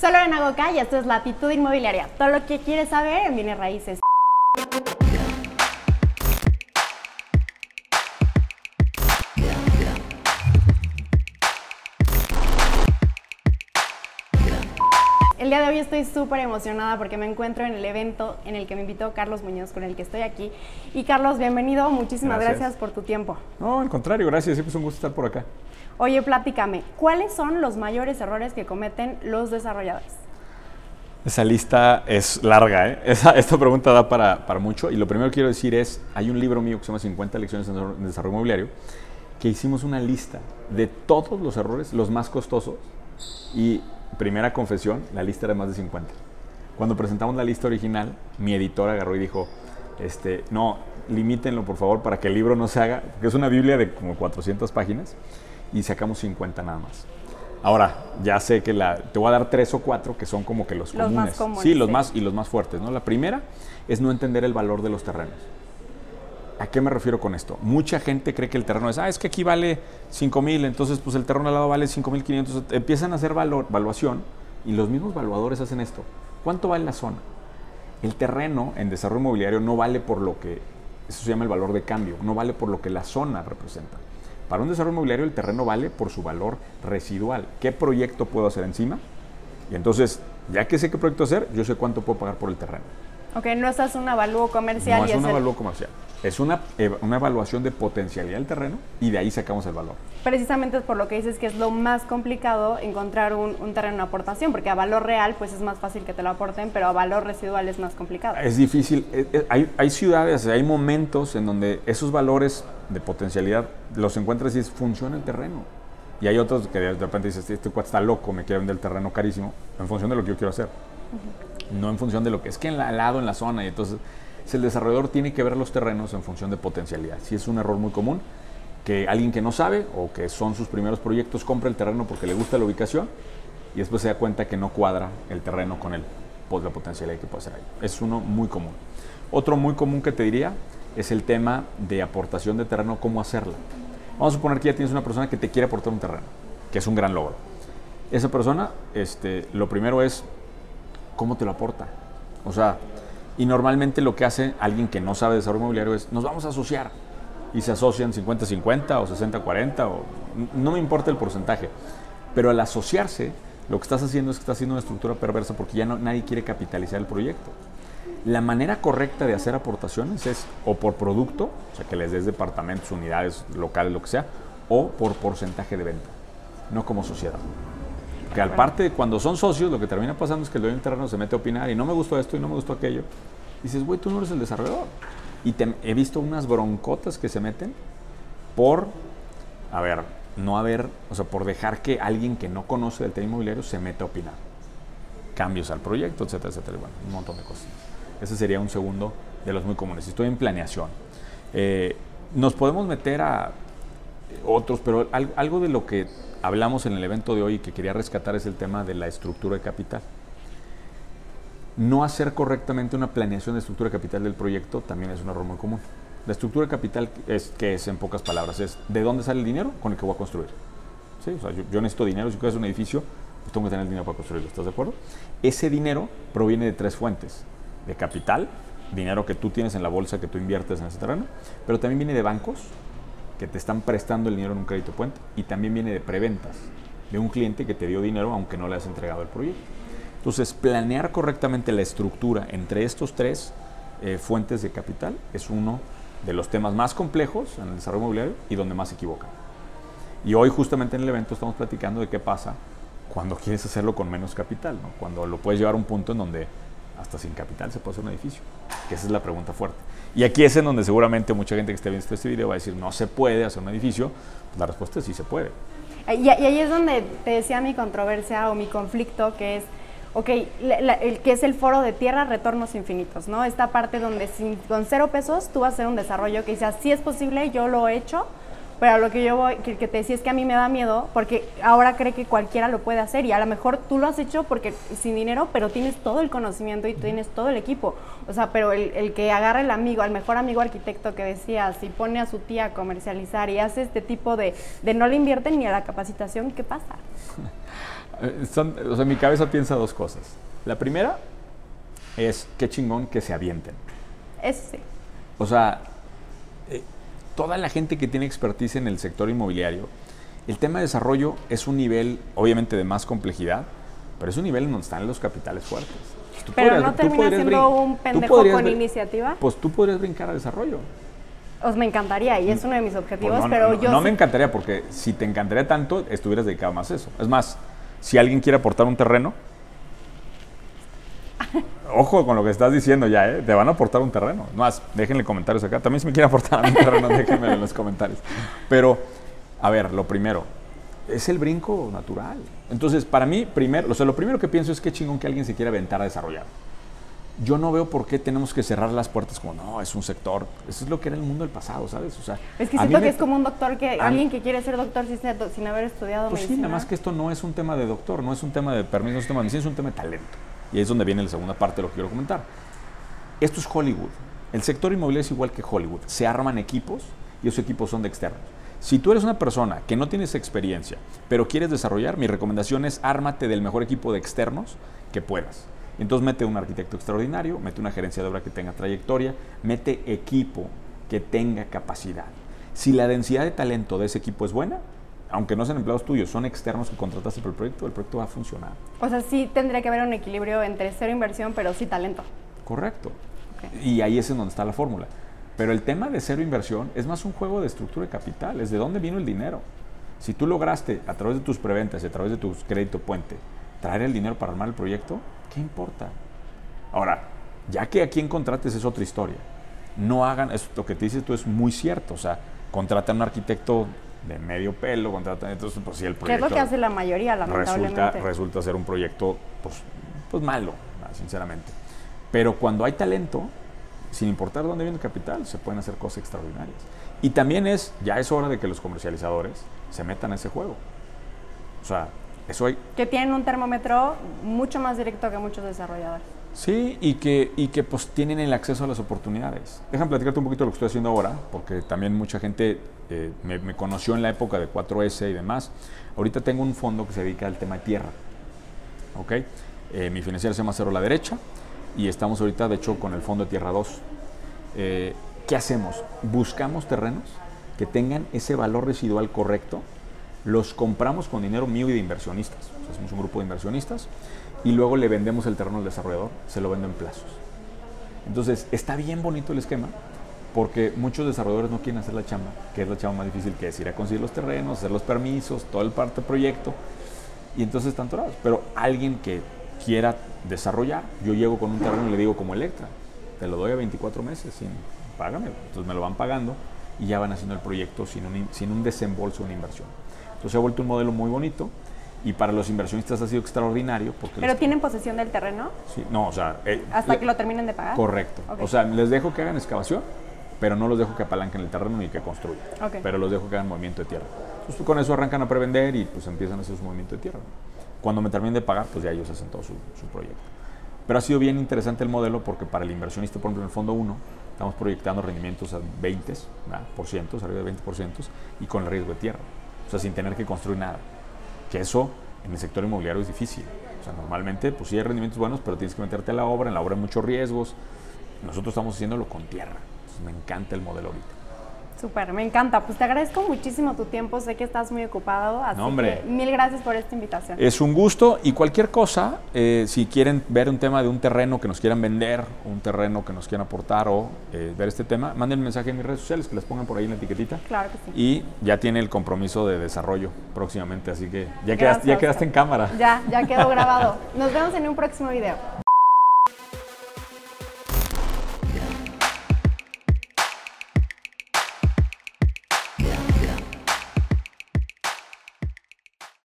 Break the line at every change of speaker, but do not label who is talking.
Soy Lorena Goca y esto es Latitud Inmobiliaria. Todo lo que quieres saber en bienes raíces. El día de hoy estoy súper emocionada porque me encuentro en el evento en el que me invitó Carlos Muñoz, con el que estoy aquí. Y Carlos, bienvenido, muchísimas gracias,
Gracias.
por tu tiempo.
No, al contrario, gracias. Siempre es un gusto estar por acá.
Oye, platícame, ¿cuáles son los mayores errores que cometen los desarrolladores?
Esa lista es larga, ¿eh? Esa- esta pregunta da para, para mucho. Y lo primero que quiero decir es, hay un libro mío que se llama 50 lecciones en desarrollo inmobiliario, que hicimos una lista de todos los errores, los más costosos. Y primera confesión, la lista era más de 50. Cuando presentamos la lista original, mi editor agarró y dijo, este, no, limítenlo por favor para que el libro no se haga, porque es una Biblia de como 400 páginas y sacamos 50 nada más. Ahora, ya sé que la, te voy a dar tres o cuatro que son como que los,
Los más
comunes.
comunes,
Sí, los
sí.
más y los más fuertes, ¿no? La primera es no entender el valor de los terrenos. ¿A qué me refiero con esto? Mucha gente cree que el terreno es, ah, es que aquí vale 5 mil, entonces pues el terreno al lado vale 5 mil 500. Empiezan a hacer valor, valuación y los mismos valuadores hacen esto. ¿Cuánto vale la zona? El terreno en desarrollo inmobiliario no vale por lo que, eso se llama el valor de cambio, no vale por lo que la zona representa. Para un desarrollo inmobiliario el terreno vale por su valor residual. ¿Qué proyecto puedo hacer encima? Y entonces, ya que sé qué proyecto hacer, yo sé cuánto puedo pagar por el terreno.
Ok, no estás un avalúo comercial
No
y
es un
el-
avalúo comercial. Es una, una evaluación de potencialidad del terreno y de ahí sacamos el valor.
precisamente es por lo que dices que es lo más complicado encontrar un, un terreno de aportación, porque a valor real pues es más fácil que te lo aporten, pero a valor residual es más complicado.
Es difícil. eh, eh, Hay, hay ciudades, hay momentos en donde esos valores de potencialidad los encuentras y es, funciona el terreno. Y hay otros que de repente dices, este cuate está loco, me quiere vender el terreno carísimo, en función de lo que yo quiero hacer. No en función de lo que es que en al lado, en la zona. Y entonces, el desarrollador tiene que ver los terrenos en función de potencialidad. Si es un error muy común, que alguien que no sabe o que son sus primeros proyectos compra el terreno porque le gusta la ubicación y después se da cuenta que no cuadra el terreno con el, pues, la potencialidad que puede hacer ahí. Es uno muy común. Otro muy común que te diría es el tema de aportación de terreno, cómo hacerla. Vamos a suponer que ya tienes una persona que te quiere aportar un terreno, que es un gran logro. Esa persona, este, lo primero es cómo te lo aporta. O sea, y normalmente lo que hace alguien que no sabe de desarrollo inmobiliario es, nos vamos a asociar. Y se asocian 50-50 o 60-40 o no me importa el porcentaje. Pero al asociarse, lo que estás haciendo es que estás haciendo una estructura perversa porque ya nadie quiere capitalizar el proyecto. La manera correcta de hacer aportaciones es o por producto, o sea, que les des departamentos, unidades locales, lo que sea, o por porcentaje de venta, no como sociedad. Que al parte cuando son socios, lo que termina pasando es que el dueño del terreno se mete a opinar y no me gustó esto y no me gustó aquello. dices, güey, tú no eres el desarrollador. Y he visto unas broncotas que se meten por, a ver, no haber, o sea, por dejar que alguien que no conoce del tema inmobiliario se meta a opinar. Cambios al proyecto, etcétera, etcétera. y Bueno, un montón de cosas. Ese sería un segundo de los muy comunes. Estoy en planeación. Eh, nos podemos meter a otros, pero al- algo de lo que hablamos en el evento de hoy que quería rescatar es el tema de la estructura de capital. No hacer correctamente una planeación de estructura de capital del proyecto también es un error muy común. La estructura de capital es que es en pocas palabras, es de dónde sale el dinero con el que voy a construir. ¿Sí? O sea, yo, yo necesito dinero, si quiero hacer un edificio, pues tengo que tener el dinero para construirlo, ¿estás de acuerdo? Ese dinero proviene de tres fuentes, de capital, dinero que tú tienes en la bolsa que tú inviertes en ese terreno, pero también viene de bancos que te están prestando el dinero en un crédito puente y también viene de preventas, de un cliente que te dio dinero aunque no le has entregado el proyecto. Entonces, planear correctamente la estructura entre estos tres eh, fuentes de capital es uno de los temas más complejos en el desarrollo inmobiliario y donde más se equivocan. Y hoy justamente en el evento estamos platicando de qué pasa cuando quieres hacerlo con menos capital, cuando lo puedes llevar a un punto en donde hasta sin capital se puede hacer un edificio, que esa es la pregunta fuerte. Y aquí es en donde seguramente mucha gente que esté viendo este video va a decir, no se puede hacer un edificio. Pues la respuesta es sí se puede.
Y, y ahí es donde te decía mi controversia o mi conflicto, que es, ok, el que es el foro de tierra, retornos infinitos, ¿no? Esta parte donde sin- con cero pesos tú vas a hacer un desarrollo que dices, sí es posible, yo lo he hecho, pero a lo que yo voy, que, que te decía es que a mí me da miedo, porque ahora cree que cualquiera lo puede hacer y a lo mejor tú lo has hecho porque sin dinero, pero tienes todo el conocimiento y tienes todo el equipo. O sea, pero el, el que agarra el amigo, al mejor amigo arquitecto que decías, y pone a su tía a comercializar y hace este tipo de, de no le invierten ni a la capacitación, ¿qué pasa?
Eh, son- o sea, mi cabeza piensa dos cosas. La primera es qué chingón que se avienten.
Eso sí.
O sea, eh, toda la gente que tiene expertise en el sector inmobiliario, el tema de desarrollo es un nivel, obviamente, de más complejidad, pero es un nivel en donde están los capitales fuertes. Tú
Pero
podrías-
no termina siendo un pendejo
podrías
con iniciativa.
Pues tú podrías brincar al desarrollo.
Os me encantaría y es uno de mis
Pues
objetivos,
no, no,
pero
no,
yo
no
sí-
me encantaría porque si te encantaría tanto, estuvieras dedicado más a eso. Es más, si alguien quiere aportar un terreno, ojo con lo que estás diciendo ya, ¿eh? te van a aportar un terreno. Es más, déjenle comentarios acá. También si me quieren aportar mi terreno, déjenmelo en los comentarios. Pero, a ver, lo primero, es el brinco natural. Entonces, para mí, primero, o sea, lo primero que pienso es que chingón que alguien se quiera aventar a desarrollar. Yo no veo por qué tenemos que cerrar las puertas como, no, es un sector. Eso es lo que era el mundo del pasado, ¿sabes? O sea,
Es que siento
me-
que es como un doctor que,
a-
alguien que quiere ser doctor sin, haber estudiado
Pues sí,
medicina.
nada más que esto no es un tema de doctor, no es un tema de permiso, no es un tema de medicina, es un tema de talento. Y es donde viene la segunda parte de lo que quiero comentar. Esto es Hollywood. El sector inmobiliario es igual que Hollywood. Se arman equipos y esos equipos son de externos. Si tú eres una persona que no tienes experiencia, pero quieres desarrollar, mi recomendación es ármate del mejor equipo de externos que puedas. Entonces mete un arquitecto extraordinario, mete una gerencia de que tenga trayectoria, mete equipo que tenga capacidad. Si la densidad de talento de ese equipo es buena, aunque no sean empleados tuyos, son externos que contrataste por el proyecto, el proyecto va a funcionar.
O sea, sí tendría que haber un equilibrio entre cero inversión, pero sí talento.
Correcto. Y ahí es en donde está la fórmula. Pero el tema de cero inversión es más un juego de estructura de capital, es de dónde vino el dinero. Si tú lograste a través de tus preventas y a través de tus crédito puente traer el dinero para armar el proyecto, ¿qué importa? Ahora, ya que a quien contrates es otra historia. No hagan, es, lo que te dices tú es muy cierto, o sea, contratan a un arquitecto de medio pelo, contratan, entonces pues sí el
Que es
proyecto
lo que hace la mayoría, lamentablemente.
resulta, resulta ser un proyecto pues, pues malo, ah, sinceramente. Pero cuando hay talento, sin importar dónde viene el capital, se pueden hacer cosas extraordinarias. Y también es, ya es hora de que los comercializadores se metan a ese juego. O sea, eso hay,
Que tienen un termómetro mucho más directo que muchos desarrolladores.
Sí, y que, y que pues tienen el acceso a las oportunidades. Déjame platicarte un poquito de lo que estoy haciendo ahora, porque también mucha gente eh, me, conoció en la época de 4S y demás. Ahorita tengo un fondo que se dedica al tema de tierra. ¿Ok? Eh, mi financiera se llama Cero a la derecha y estamos ahorita, de hecho, con el fondo de Tierra 2. Eh, ¿Qué hacemos? Buscamos terrenos que tengan ese valor residual correcto, los compramos con dinero mío y de inversionistas. O sea, somos un grupo de inversionistas y luego le vendemos el terreno al desarrollador, se lo vendo en plazos. Entonces, está bien bonito el esquema porque muchos desarrolladores no quieren hacer la chamba, que es la chamba más difícil, que es ir a conseguir los terrenos, hacer los permisos, todo el parte proyecto, y entonces están atorados. Pero alguien que quiera desarrollar, yo llego con un terreno y le digo como Electra, te lo doy a 24 meses, sin, págamelo. Entonces me lo van pagando y ya van haciendo el proyecto sin un, in- sin un desembolso, una inversión. Entonces se ha vuelto un modelo muy bonito y para los inversionistas ha sido extraordinario porque...
Pero tienen posesión del terreno
sí, no, o sea... eh,
hasta
le-
que lo terminen de pagar.
Correcto. O sea, les dejo que hagan excavación, pero no los dejo que apalanquen el terreno ni que construyan. Pero los dejo que hagan movimiento de tierra. Entonces con eso arrancan a prevender y pues empiezan a hacer su movimiento de tierra. Cuando me terminen de pagar, pues ya ellos hacen todo su, su proyecto. Pero ha sido bien interesante el modelo porque para el inversionista, por ejemplo, en el fondo 1, estamos proyectando rendimientos a 20, ¿verdad? por cientos, arriba de 20 por cientos, y con el riesgo de tierra. O sea, sin tener que construir nada. Que eso en el sector inmobiliario es difícil. O sea, normalmente, pues sí hay rendimientos buenos, pero tienes que meterte a la obra, en la obra hay muchos riesgos. Nosotros estamos haciéndolo con tierra. Me encanta el modelo ahorita.
Súper, me encanta. Pues te agradezco muchísimo tu tiempo. Sé que estás muy ocupado. Así
No, hombre.
que mil gracias por esta invitación.
Es un gusto y cualquier cosa, eh, si quieren ver un tema de un terreno que nos quieran vender, un terreno que nos quieran aportar o eh, ver este tema, manden mensaje en mis redes sociales, que les pongan por ahí en la etiquetita.
Claro que sí.
Y ya tiene el compromiso de desarrollo próximamente, así que ya,
Gracias,
quedaste, ya quedaste en cámara.
Ya, ya quedó grabado. Nos vemos en un próximo video.